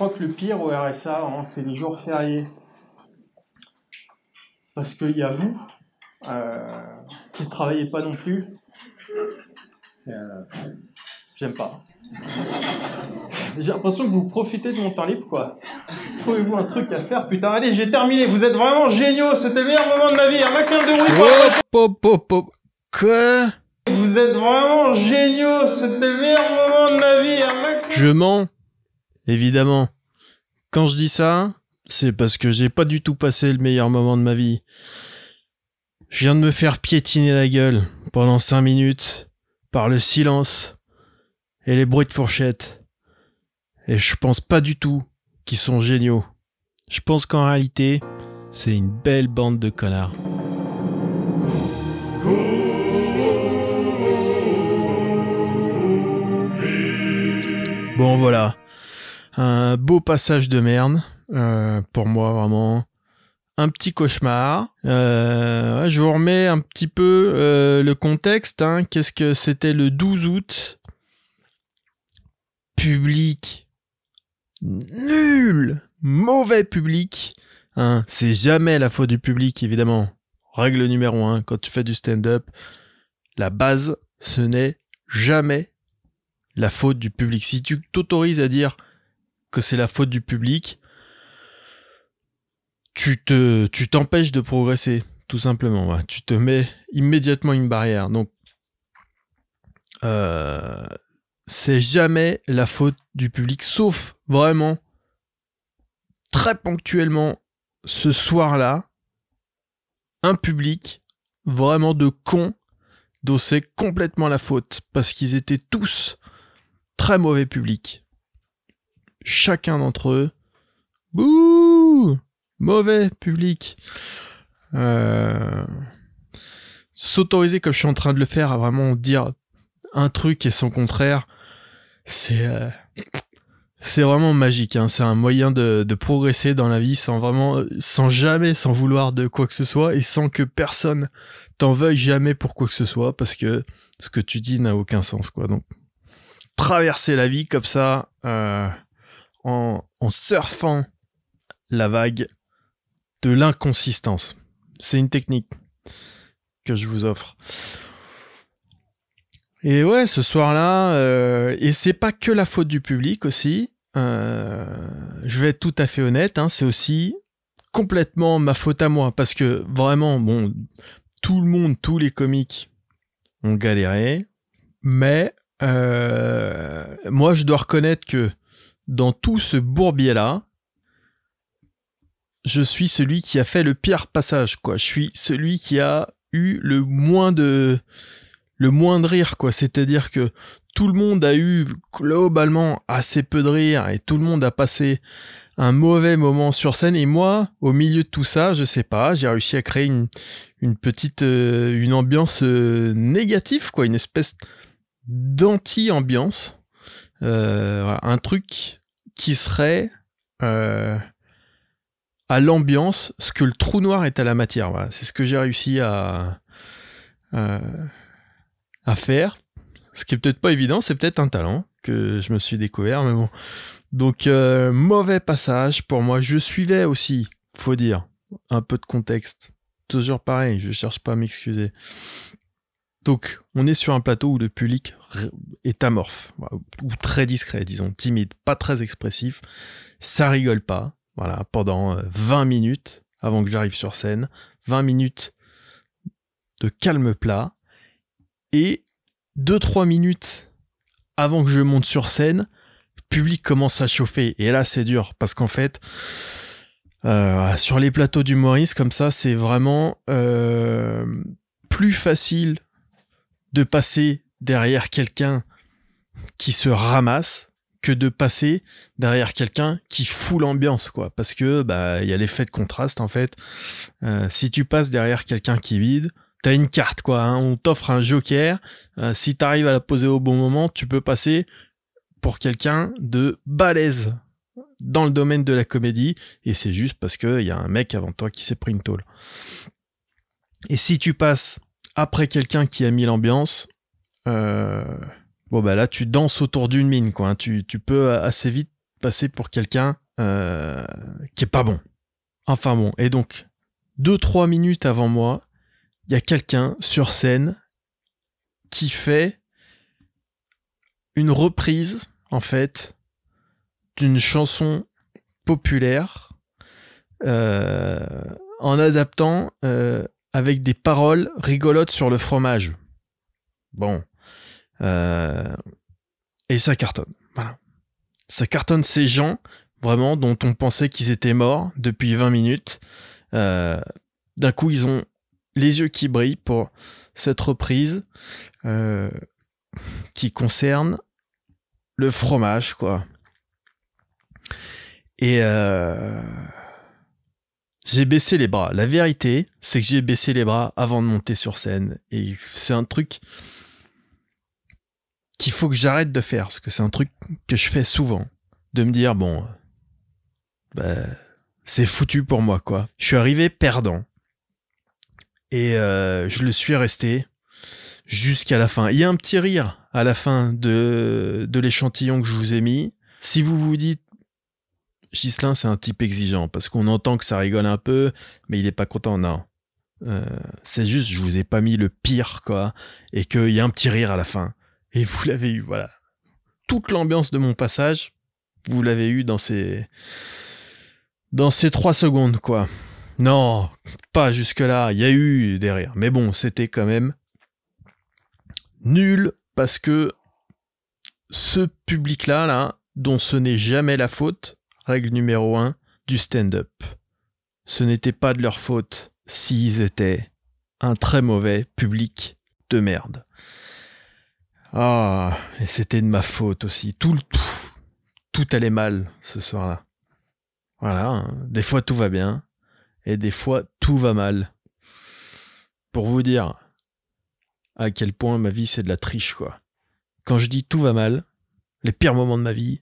crois que le pire au RSA, hein, c'est les jours fériés. Parce qu'il y a vous, euh, qui ne travaillez pas non plus. Euh, J'aime pas. J'ai l'impression que vous profitez de mon temps libre, quoi. Trouvez-vous un truc à faire, putain. Allez, j'ai terminé. Vous êtes vraiment géniaux. C'était le meilleur moment de ma vie. Un maximum de bruit. Quoi? Vous êtes vraiment géniaux. C'était le meilleur moment de ma vie. Un maximum. Je mens Évidemment. Quand je dis ça, c'est parce que j'ai pas du tout passé le meilleur moment de ma vie. Je viens de me faire piétiner la gueule pendant cinq minutes par le silence et les bruits de fourchette. Et je pense pas du tout qu'ils sont géniaux. Je pense qu'en réalité, c'est une belle bande de connards. Bon voilà, un beau passage de merde euh, pour moi vraiment. Un petit cauchemar. Euh, je vous remets un petit peu euh, le contexte. hein. Qu'est-ce que c'était le 12 août? Public nul, mauvais public. Hein, c'est jamais la faute du public évidemment. Règle numéro un quand tu fais du stand-up, la base, ce n'est jamais la faute du public. Si tu t'autorises à dire que c'est la faute du public, tu te, tu t'empêches de progresser, tout simplement. Tu te mets immédiatement une barrière. Donc, euh, c'est jamais la faute du public, sauf vraiment très ponctuellement ce soir-là, un public vraiment de cons dont c'est complètement la faute parce qu'ils étaient tous très mauvais public. Chacun d'entre eux, bouh, mauvais public. Euh, S'autoriser comme je suis en train de le faire à vraiment dire un truc et son contraire, c'est euh, c'est vraiment magique. Hein. C'est un moyen de, de progresser dans la vie sans vraiment, sans jamais, sans vouloir de quoi que ce soit et sans que personne t'en veuille jamais pour quoi que ce soit parce que ce que tu dis n'a aucun sens, quoi. Donc, traverser la vie comme ça, euh, en, surfant la vague de l'inconsistance. C'est une technique que je vous offre. Et ouais, ce soir-là, euh, et c'est pas que la faute du public aussi. euh, je vais être tout à fait honnête, hein, c'est aussi complètement ma faute à moi parce que vraiment, bon, tout le monde, tous les comiques ont galéré, mais euh, moi, je dois reconnaître que dans tout ce bourbier-là, je suis celui qui a fait le pire passage, quoi. Je suis celui qui a eu le moins de le moins de rire, quoi. C'est-à-dire que tout le monde a eu globalement assez peu de rire et tout le monde a passé un mauvais moment sur scène. Et moi, au milieu de tout ça, je sais pas, j'ai réussi à créer une, petite, euh, une ambiance euh, négative, quoi, une espèce d'anti-ambiance, Euh, un truc qui serait euh, à l'ambiance ce que le trou noir est à la matière. C'est ce que j'ai réussi à euh, à faire. Ce qui est peut-être pas évident, c'est peut-être un talent que je me suis découvert, mais bon. Donc euh, mauvais passage pour moi. Je suivais aussi, faut dire, un peu de contexte. Toujours pareil, je cherche pas à m'excuser. Donc, on est sur un plateau où le public est amorphe, ou très discret, disons, timide, pas très expressif. Ça rigole pas, voilà, pendant euh, 20 minutes avant que j'arrive sur scène. 20 minutes de calme plat. Et 2-3 minutes avant que je monte sur scène, le public commence à chauffer. Et là, c'est dur, parce qu'en fait, euh, sur les plateaux d'humoristes comme ça, c'est vraiment euh, plus facile de passer derrière quelqu'un qui se ramasse que de passer derrière quelqu'un qui fout l'ambiance quoi. Parce que bah il y a l'effet de contraste en fait. Euh, si tu passes derrière quelqu'un qui vide t'as une carte quoi hein. on t'offre un joker. Euh, si t'arrives à la poser au bon moment tu peux passer pour quelqu'un de balèze dans le domaine de la comédie. Et c'est juste parce que il y a un mec avant toi qui s'est pris une tôle. Et si tu passes après quelqu'un qui a mis l'ambiance, euh, bon bah là tu danses autour d'une mine quoi. hein. Tu, tu peux assez vite passer pour quelqu'un euh, qui est pas bon. Enfin bon, et donc, deux, trois minutes avant moi, il y a quelqu'un sur scène qui fait une reprise, en fait, d'une chanson populaire euh, en adaptant avec des paroles rigolotes sur le fromage. Bon. Euh, et ça cartonne. Voilà. Ça cartonne ces gens, vraiment, dont on pensait qu'ils étaient morts depuis 20 minutes. D'un coup, ils ont les yeux qui brillent pour cette reprise qui concerne le fromage, quoi. Et euh, j'ai baissé les bras. La vérité, c'est que j'ai baissé les bras avant de monter sur scène. Et c'est un truc qu'il faut que j'arrête de faire, parce que c'est un truc que je fais souvent. De me dire, bon, bah, c'est foutu pour moi, quoi. Je suis arrivé perdant. Et euh, je le suis resté jusqu'à la fin. Il y a un petit rire à la fin de, de l'échantillon que je vous ai mis. Si vous vous dites, Gislin, c'est un type exigeant parce qu'on entend que ça rigole un peu, mais il est pas content. Non. Euh, c'est juste, je vous ai pas mis le pire, quoi, et qu'il y a un petit rire à la fin. Et vous l'avez eu, voilà. Toute l'ambiance de mon passage, vous l'avez eu dans ces, dans ces trois secondes, quoi. Non, pas jusque-là. Il y a eu des rires. Mais bon, c'était quand même nul parce que ce public-là, là, dont ce n'est jamais la faute, Règle numéro 1 du stand-up. Ce n'était pas de leur faute s'ils étaient un très mauvais public de merde. Ah, et c'était de ma faute aussi. Tout, tout allait mal ce soir-là. Voilà, hein. des fois tout va bien, et des fois tout va mal. Pour vous dire à quel point ma vie c'est de la triche, quoi. Quand je dis tout va mal, les pires moments de ma vie,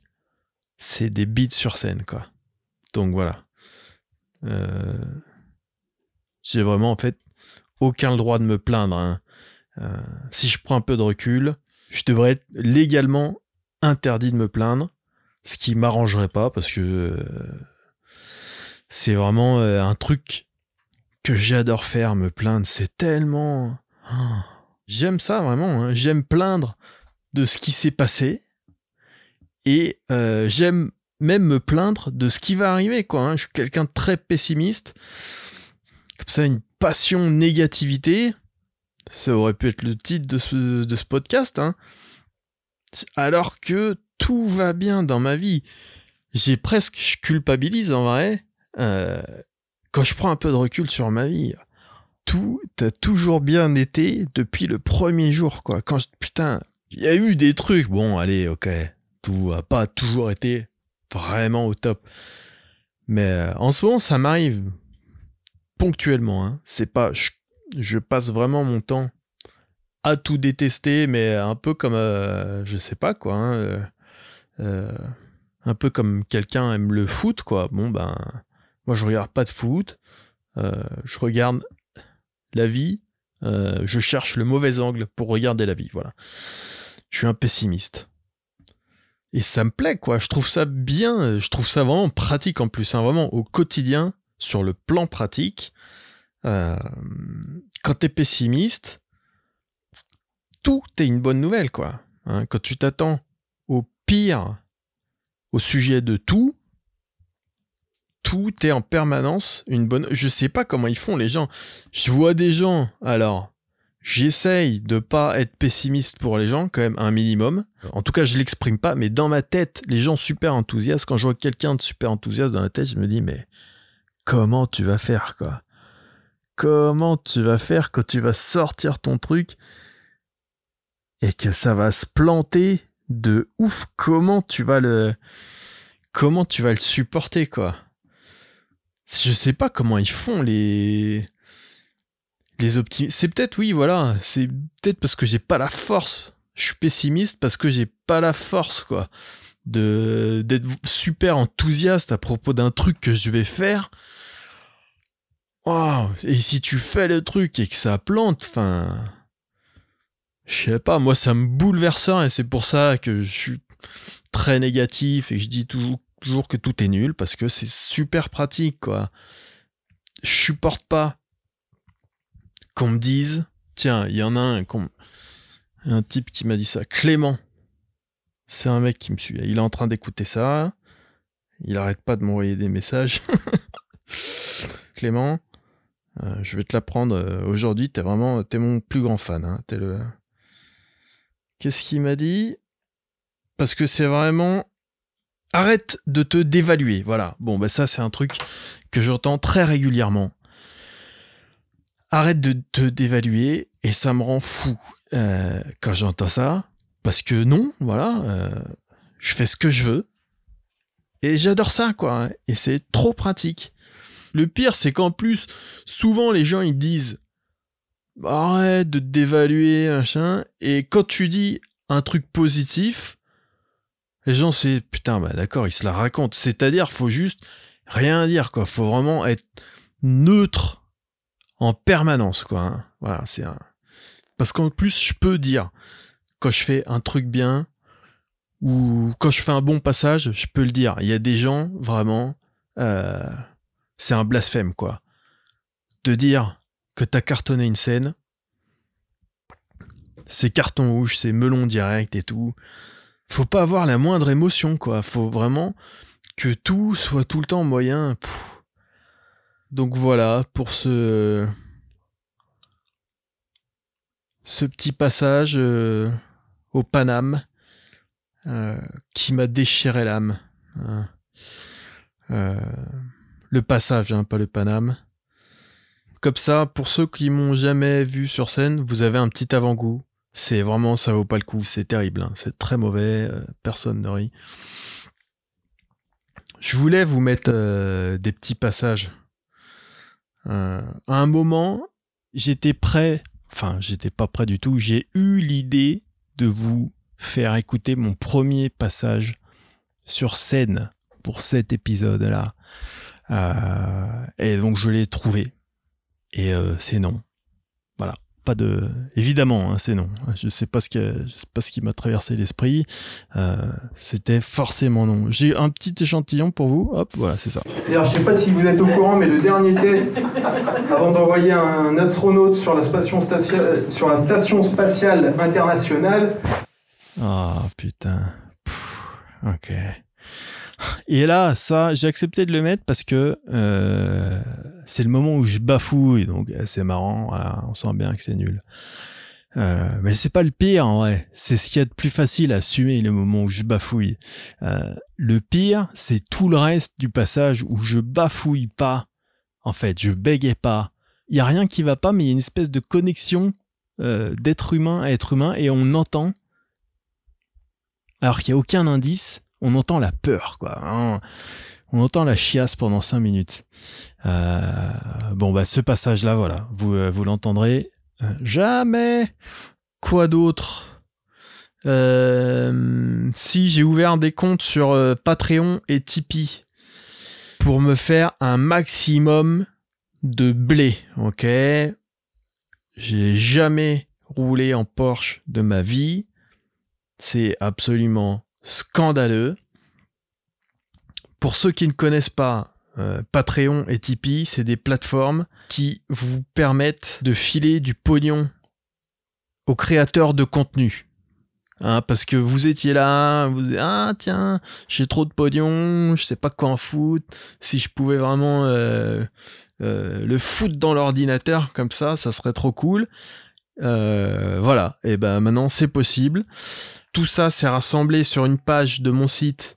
c'est des beats sur scène, quoi. Donc voilà. Euh, j'ai vraiment, en fait, aucun droit de me plaindre. Hein. Euh, si je prends un peu de recul, je devrais être légalement interdit de me plaindre, ce qui m'arrangerait pas parce que euh, c'est vraiment un truc que j'adore faire, me plaindre. C'est tellement. Oh, j'aime ça vraiment. Hein. J'aime plaindre de ce qui s'est passé et euh, j'aime même me plaindre de ce qui va arriver, quoi. Hein. Je suis quelqu'un de très pessimiste. Comme ça, une passion négativité. Ça aurait pu être le titre de ce, podcast, hein. Alors que tout va bien dans ma vie. J'ai presque, je culpabilise en vrai. Euh, quand je prends un peu de recul sur ma vie, tout a toujours bien été depuis le premier jour, quoi. Quand putain, il y a eu des trucs. Bon, allez, ok, tout a pas toujours été vraiment au top. Mais euh, en ce moment, ça m'arrive ponctuellement. Hein. C'est pas, je, passe vraiment mon temps à tout détester, mais un peu comme, euh, je sais pas quoi, hein, euh, un peu comme quelqu'un aime le foot, quoi. Bon ben, moi je regarde pas de foot, je regarde la vie, je cherche le mauvais angle pour regarder la vie, voilà. Je suis un pessimiste et ça me plaît quoi. Je trouve ça bien. Je trouve ça vraiment pratique en plus hein, vraiment au quotidien sur le plan pratique. Euh, quand t'es pessimiste tout est une bonne nouvelle quoi hein. quand tu t'attends au pire au sujet de tout tout est en permanence une bonne je sais pas comment ils font les gens. Je vois des gens alors J'essaye de pas être pessimiste pour les gens, quand même, un minimum. En tout cas, je l'exprime pas, mais dans ma tête, les gens super enthousiastes, quand je vois quelqu'un de super enthousiaste dans la tête, je me dis, mais comment tu vas faire, quoi? Comment tu vas faire quand tu vas sortir ton truc et que ça va se planter de ouf? Comment tu vas le, comment tu vas le supporter, quoi? Je sais pas comment ils font les, les optimistes. C'est peut-être, oui, voilà, c'est peut-être parce que j'ai pas la force. Je suis pessimiste parce que j'ai pas la force, quoi, de d'être super enthousiaste à propos d'un truc que je vais faire. Et si tu fais le truc et que ça plante, enfin, je sais pas, moi ça me bouleverse et c'est pour ça que je suis très négatif et que je dis toujours toujours que tout est nul parce que c'est super pratique, quoi. Je supporte pas qu'on me dise, tiens, il y en a un, un type qui m'a dit ça, Clément. C'est un mec qui me suit. Il est en train d'écouter ça. Il arrête pas de m'envoyer des messages. Clément, euh, je vais te l'apprendre euh, aujourd'hui. T'es vraiment, t'es mon plus grand fan. Hein. T'es le. Qu'est-ce qu'il m'a dit? Parce que c'est vraiment. Arrête de te dévaluer. Voilà. Bon, bah ça, c'est un truc que j'entends très régulièrement. Arrête de te dévaluer et ça me rend fou euh, quand j'entends ça. Parce que non, voilà, je fais ce que je veux. Et j'adore ça, quoi. Hein. Et c'est trop pratique. Le pire, c'est qu'en plus, souvent les gens ils disent arrête de dévaluer, machin. Et quand tu dis un truc positif, les gens c'est putain, bah d'accord, ils se la racontent. C'est-à-dire, faut juste rien dire, quoi. Faut vraiment être neutre en permanence, quoi. Hein. Voilà, c'est un. Parce qu'en plus, je peux dire quand je fais un truc bien ou quand je fais un bon passage, je peux le dire. Il y a des gens vraiment. Euh, c'est un blasphème, quoi. De dire que t'as cartonné une scène, c'est carton rouge, c'est melon direct et tout. Faut pas avoir la moindre émotion, quoi. Faut vraiment que tout soit tout le temps moyen. Donc voilà, pour ce. Petit passage euh, au Paname euh, qui m'a déchiré l'âme. Hein. Euh, le passage, hein, pas le Paname. Comme ça, pour ceux qui m'ont jamais vu sur scène, vous avez un petit avant-goût. C'est vraiment, ça vaut pas le coup, c'est terrible, hein. c'est très mauvais, personne ne rit. Je voulais vous mettre des petits passages. Euh, à un moment, j'étais prêt, enfin, j'étais pas prêt du tout, j'ai eu l'idée de vous faire écouter mon premier passage sur scène pour cet épisode-là. Euh, et donc je l'ai trouvé. Et euh, c'est non. Pas de. Évidemment, hein, c'est non. Je sais pas ce qui, sais pas ce qui m'a traversé l'esprit. Euh, C'était forcément non. J'ai un petit échantillon pour vous. Hop, voilà, c'est ça. Je sais pas si vous êtes au courant, mais le dernier test, avant d'envoyer un astronaute sur la station, sur la station spatiale internationale. Ah putain. ok. Et là, ça, j'ai accepté de le mettre parce que euh, c'est le moment où je bafouille, donc euh, c'est marrant. on sent bien que c'est nul. Euh, mais c'est pas le pire en vrai. C'est ce qu'il y a de plus facile à assumer le moment où je bafouille. Euh, le pire, c'est tout le reste du passage où je bafouille pas. En fait, je bégayais pas. Il y a rien qui va pas, mais il y a une espèce de connexion euh, d'être humain à être humain et on entend. Alors qu'il y a aucun indice, on entend la peur, quoi. Hein. On entend la chiasse pendant cinq minutes. Euh, bon, bah, ce passage-là, voilà, vous, euh, l'entendrez euh, jamais. Quoi d'autre? Si j'ai ouvert des comptes sur Patreon et Tipeee pour me faire un maximum de blé, ok? J'ai jamais roulé en Porsche de ma vie. C'est absolument scandaleux. Pour ceux qui ne connaissent pas, euh, Patreon et Tipeee, c'est des plateformes qui vous permettent de filer du pognon aux créateurs de contenu. Hein, parce que vous étiez là, vous dites, ah tiens, j'ai trop de pognon, je sais pas quoi en foutre. Si je pouvais vraiment euh, euh, le foutre dans l'ordinateur comme ça, ça serait trop cool. voilà, et ben maintenant c'est possible tout ça s'est rassemblé sur une page de mon site.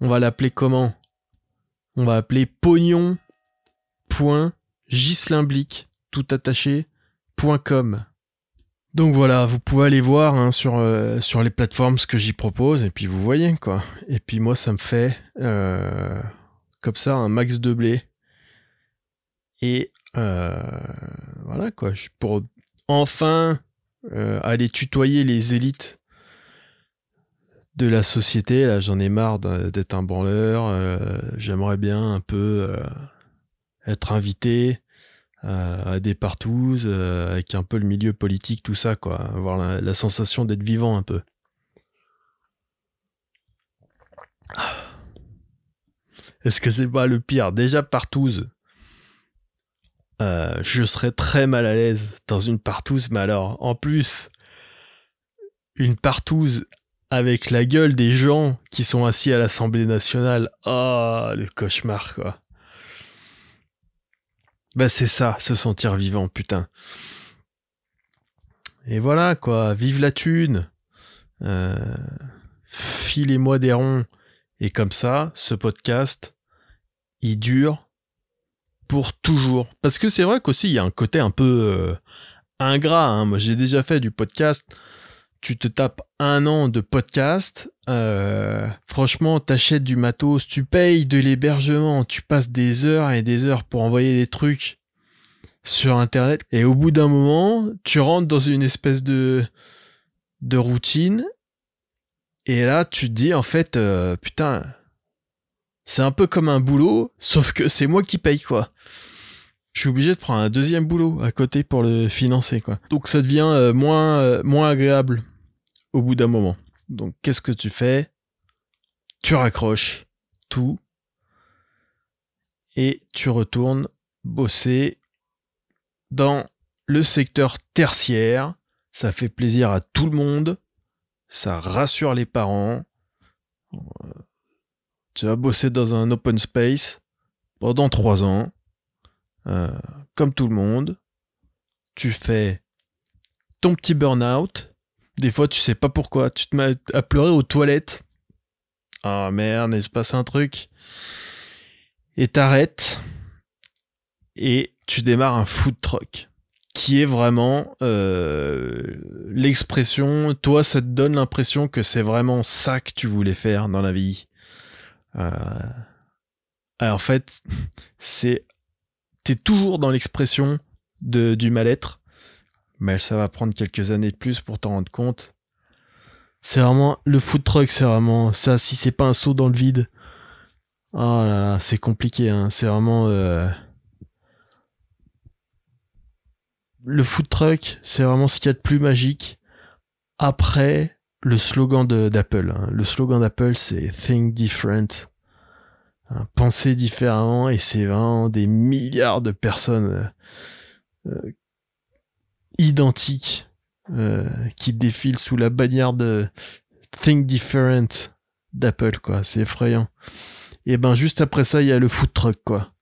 On va l'appeler comment? On va appeler pognon.gislinblick, tout attaché, .com. Donc voilà, vous pouvez aller voir hein, sur, euh, sur les plateformes ce que j'y propose, et puis vous voyez quoi. Et puis moi, ça me fait euh, comme ça un max de blé. Et euh, voilà quoi, pour enfin aller tutoyer les élites de la société. Là, j'en ai marre d'être un branleur. Euh, j'aimerais bien un peu euh, être invité euh, à des partouzes avec un peu le milieu politique, tout ça, quoi. Avoir la, sensation d'être vivant un peu. Est-ce que c'est pas le pire? Déjà, partouze. Je serais très mal à l'aise dans une partouze, mais alors, en plus, une partouze avec la gueule des gens qui sont assis à l'Assemblée nationale. Ah, le cauchemar, quoi. Bah, c'est ça, se sentir vivant, putain. Et voilà, quoi. Vive la thune. Euh, filez-moi des ronds. Et comme ça, ce podcast, il dure pour toujours. Parce que c'est vrai qu'aussi, il y a un côté un peu euh, ingrat. Hein. Moi, j'ai déjà fait du podcast tu te tapes un an de podcast, euh, franchement, t'achètes du matos, tu payes de l'hébergement, tu passes des heures et des heures pour envoyer des trucs sur Internet, et au bout d'un moment, tu rentres dans une espèce de, routine, et là, tu te dis, en fait, euh, putain, c'est un peu comme un boulot, sauf que c'est moi qui paye, quoi je suis obligé de prendre un deuxième boulot à côté pour le financer quoi. Donc ça devient euh, moins agréable au bout d'un moment. Donc qu'est-ce que tu fais? Tu raccroches tout et tu retournes bosser dans le secteur tertiaire. Ça fait plaisir à tout le monde. Ça rassure les parents. Tu vas bosser dans un open space pendant trois ans. Euh, comme tout le monde. Tu fais ton petit burn-out des fois, tu sais pas pourquoi. Tu te mets à pleurer aux toilettes. Ah merde, il se passe un truc. Et t'arrêtes. Et tu démarres un food truck. Qui est vraiment euh, l'expression. Toi, ça te donne l'impression que c'est vraiment ça que tu voulais faire dans la vie. Euh, en fait, c'est. T'es toujours dans l'expression du mal-être mais ça va prendre quelques années de plus pour t'en rendre compte. C'est vraiment le food truck, c'est vraiment ça. Si c'est pas un saut dans le vide, oh là là, c'est compliqué. Hein. C'est vraiment euh, le food truck, c'est vraiment ce qu'il y a de plus magique. Après le slogan d'Apple, hein. le slogan d'Apple, c'est Think Different. Hein, penser différemment et c'est vraiment des milliards de personnes euh, euh, identiques euh, qui défilent sous la bannière de Think Different d'Apple, quoi. C'est effrayant. Et ben juste après ça, il y a le food truck, quoi.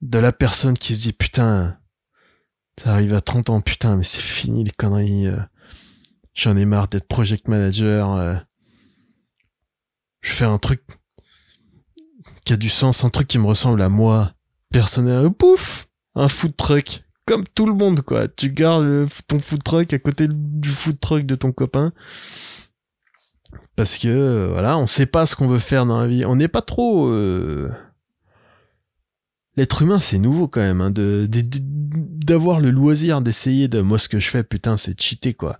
De la personne qui se dit putain, ça arrive à 30 ans, putain, mais c'est fini les conneries. Euh. J'en ai marre d'être project manager. Euh. Je fais un truc qui a du sens, un truc qui me ressemble à moi. Personnel, pouf, un food truck comme tout le monde, quoi. Tu gardes ton food truck à côté du food truck de ton copain. Parce que, euh, voilà, on sait pas ce qu'on veut faire dans la vie. On n'est pas trop... Euh, l'être humain, c'est nouveau quand même, hein, de, d'avoir le loisir d'essayer de... Moi, ce que je fais, putain, c'est cheater, quoi.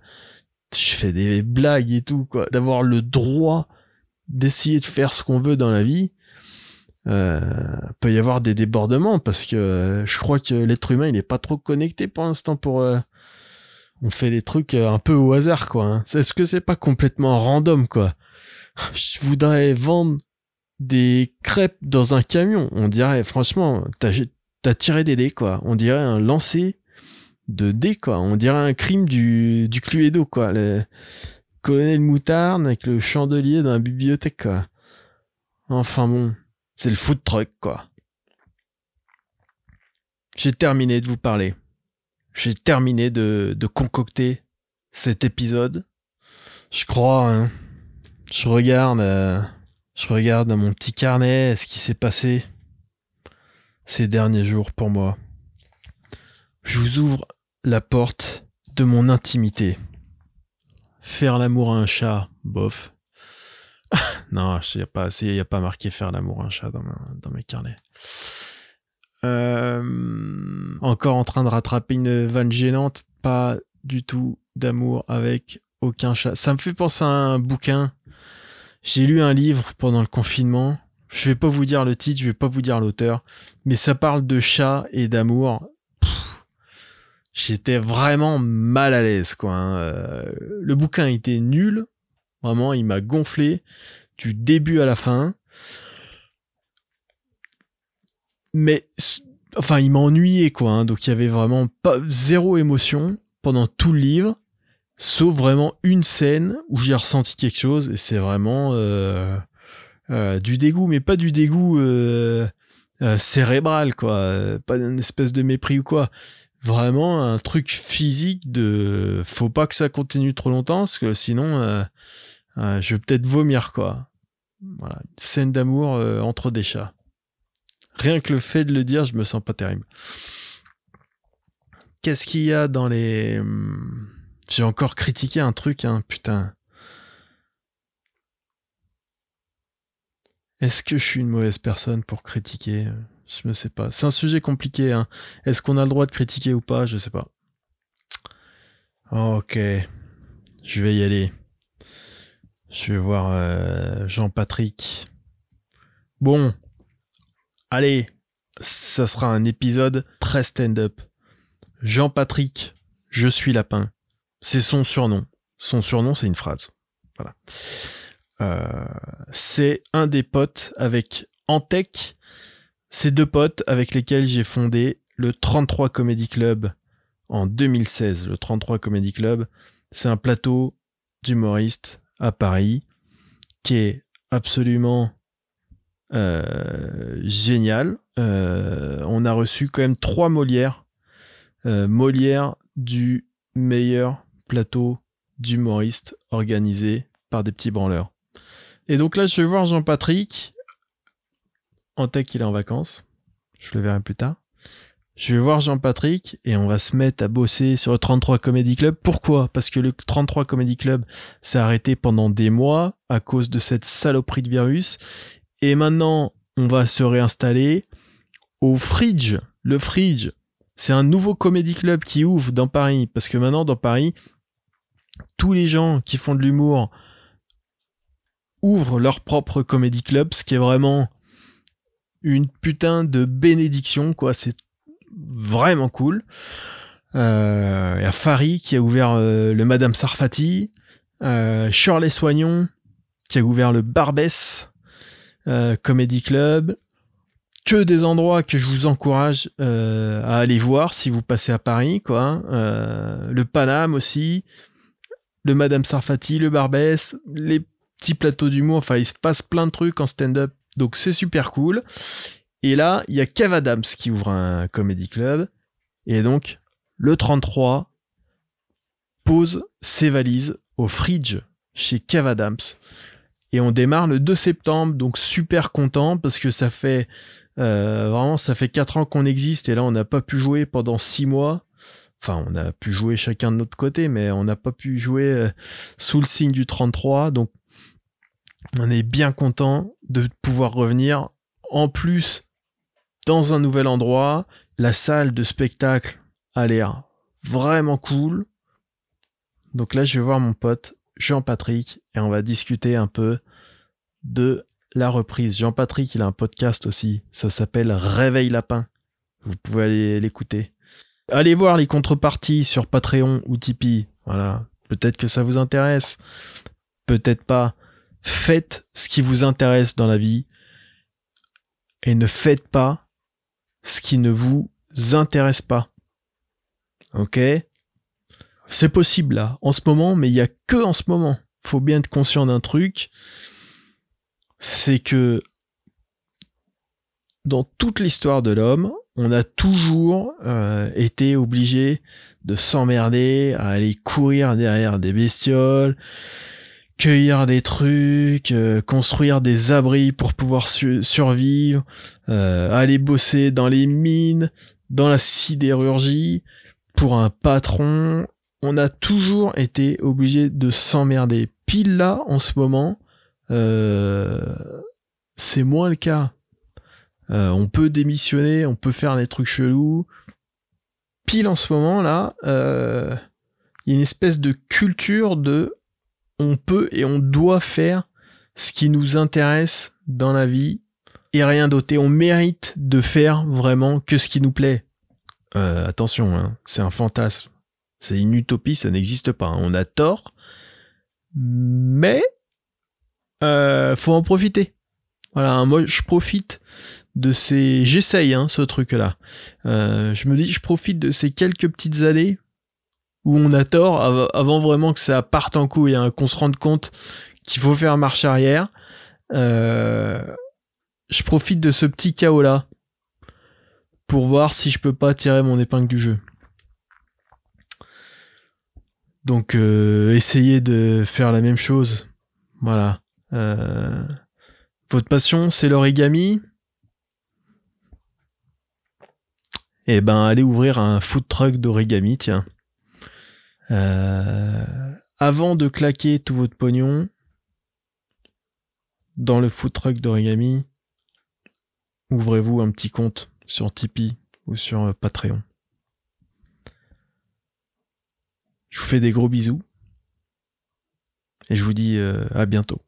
Je fais des blagues et tout, quoi. D'avoir le droit d'essayer de faire ce qu'on veut dans la vie euh, peut y avoir des débordements parce que euh, je crois que l'être humain il est pas trop connecté pour l'instant pour euh, on fait des trucs euh, un peu au hasard quoi hein. est-ce que c'est pas complètement random quoi? Je voudrais vendre des crêpes dans un camion. On dirait franchement t'as as tiré des dés quoi. On dirait un lancer de dés quoi. On dirait un crime du du Cluedo quoi. Le colonel moutarde avec le chandelier la bibliothèque quoi. Enfin bon c'est le food truck, quoi. J'ai terminé de vous parler. J'ai terminé de, concocter cet épisode. Je crois, hein. Je regarde, euh, je regarde dans mon petit carnet ce qui s'est passé ces derniers jours pour moi. Je vous ouvre la porte de mon intimité. Faire l'amour à un chat, bof. non, il n'y a, pas, y a pas marqué faire l'amour un chat dans, dans mes carnets. Euh, encore en train de rattraper une vanne gênante, pas du tout d'amour avec aucun chat. Ça me fait penser à un bouquin. J'ai lu un livre pendant le confinement. Je vais pas vous dire le titre, je vais pas vous dire l'auteur, mais ça parle de chat et d'amour. J'étais vraiment mal à l'aise, quoi. Hein. Euh, le bouquin était nul, Vraiment, il m'a gonflé du début à la fin. mais enfin, il m'a ennuyé quoi. Hein. donc il y avait vraiment pas zéro émotion pendant tout le livre, sauf vraiment une scène où j'ai ressenti quelque chose et c'est vraiment euh, euh, du dégoût, mais pas du dégoût euh, cérébral quoi, pas une espèce de mépris ou quoi. Vraiment un truc physique de faut pas que ça continue trop longtemps parce que sinon je vais peut-être vomir quoi. Voilà, une scène d'amour entre des chats. Rien que le fait de le dire, je me sens pas terrible. Qu'est-ce qu'il y a dans les... Hmm, j'ai encore critiqué un truc, hein, putain. Est-ce que je suis une mauvaise personne pour critiquer Je ne sais pas. C'est un sujet compliqué. Hein. Est-ce qu'on a le droit de critiquer ou pas? Je sais pas. Ok. Je vais y aller. Je vais voir euh, Jean-Patrick. Bon, Allez, ça sera un épisode très stand-up. Jean-Patrick, je suis lapin. C'est son surnom. Son surnom, c'est une phrase. Voilà. Euh, c'est un des potes avec Antec. Ces deux potes avec lesquels j'ai fondé le 33 Comedy Club en 2016. Le 33 Comedy Club, c'est un plateau d'humoristes à Paris qui est absolument euh, génial. Euh, on a reçu quand même trois Molières. Euh, Molière du meilleur plateau d'humoriste organisé par des petits branleurs. Et donc là, je vais voir Jean-Patrick. En tech, il est en vacances. Je le verrai plus tard. Je vais voir Jean-Patrick et on va se mettre à bosser sur le 33 Comedy Club. Pourquoi? Parce que le 33 Comedy Club s'est arrêté pendant des mois à cause de cette saloperie de virus et maintenant, on va se réinstaller au Fridge. Le Fridge, c'est un nouveau comédie club qui ouvre dans Paris. Parce que maintenant, dans Paris, tous les gens qui font de l'humour ouvrent leur propre comédie club, ce qui est vraiment une putain de bénédiction, quoi. C'est vraiment cool. Euh, il y a Fari qui a ouvert euh, le Madame Sarfati, euh, Soignon qui a ouvert le Barbès, euh, Comedy Club, que des endroits que je vous encourage euh, à aller voir si vous passez à Paris, quoi. Euh, le Paname aussi, le Madame Sarfati, le Barbès, les petits plateaux d'humour. Enfin, il se passe plein de trucs en stand-up, donc c'est super cool. Et là, il y a Kev Adams qui ouvre un comedy club, et donc le 33 pose ses valises au Fridge chez Kev Adams. Et on démarre le 2 septembre, donc super content parce que ça fait euh, vraiment ça fait 4 ans qu'on existe et là on n'a pas pu jouer pendant 6 mois. Enfin, on a pu jouer chacun de notre côté, mais on n'a pas pu jouer euh, sous le signe du 33. Donc on est bien content de pouvoir revenir. En plus, dans un nouvel endroit, la salle de spectacle a l'air vraiment cool. Donc là, je vais voir mon pote Jean-Patrick et on va discuter un peu de la reprise. Jean-Patrick, il a un podcast aussi. Ça s'appelle Réveil Lapin. Vous pouvez aller l'écouter. Allez voir les contreparties sur Patreon ou Tipeee. Voilà. Peut-être que ça vous intéresse. Peut-être pas. Faites ce qui vous intéresse dans la vie. Et ne faites pas ce qui ne vous intéresse pas. Ok? C'est possible là, en ce moment, mais il y a que en ce moment. Faut bien être conscient d'un truc, c'est que dans toute l'histoire de l'homme, on a toujours euh, été obligé de s'emmerder à aller courir derrière des bestioles, cueillir des trucs, euh, construire des abris pour pouvoir survivre, euh, aller bosser dans les mines, dans la sidérurgie, pour un patron, on a toujours été obligé de s'emmerder. Pile là, en ce moment, euh, c'est moins le cas. Euh, on peut démissionner, on peut faire des trucs chelous. Pile en ce moment là, euh, il y a une espèce de culture de on peut et on doit faire ce qui nous intéresse dans la vie et rien d'autre. On mérite de faire vraiment que ce qui nous plaît. attention, hein, c'est un fantasme. C'est une utopie, ça n'existe pas. Hein. On a tort, mais euh, faut en profiter. Voilà, moi je profite de ces. J'essaye hein, ce truc-là. Euh, je me dis, je profite de ces quelques petites années où on a tort avant vraiment que ça parte en couille, hein, qu'on se rende compte qu'il faut faire marche arrière. Euh, je profite de ce petit chaos là pour voir si je peux pas tirer mon épingle du jeu. Donc euh, essayez de faire la même chose. Voilà. Euh, votre passion, c'est l'origami Eh ben, allez ouvrir un food truck d'origami, tiens. Euh, avant de claquer tout votre pognon dans le food truck d'origami, ouvrez-vous un petit compte sur Tipeee ou sur Patreon. Je vous fais des gros bisous et je vous dis euh, à bientôt.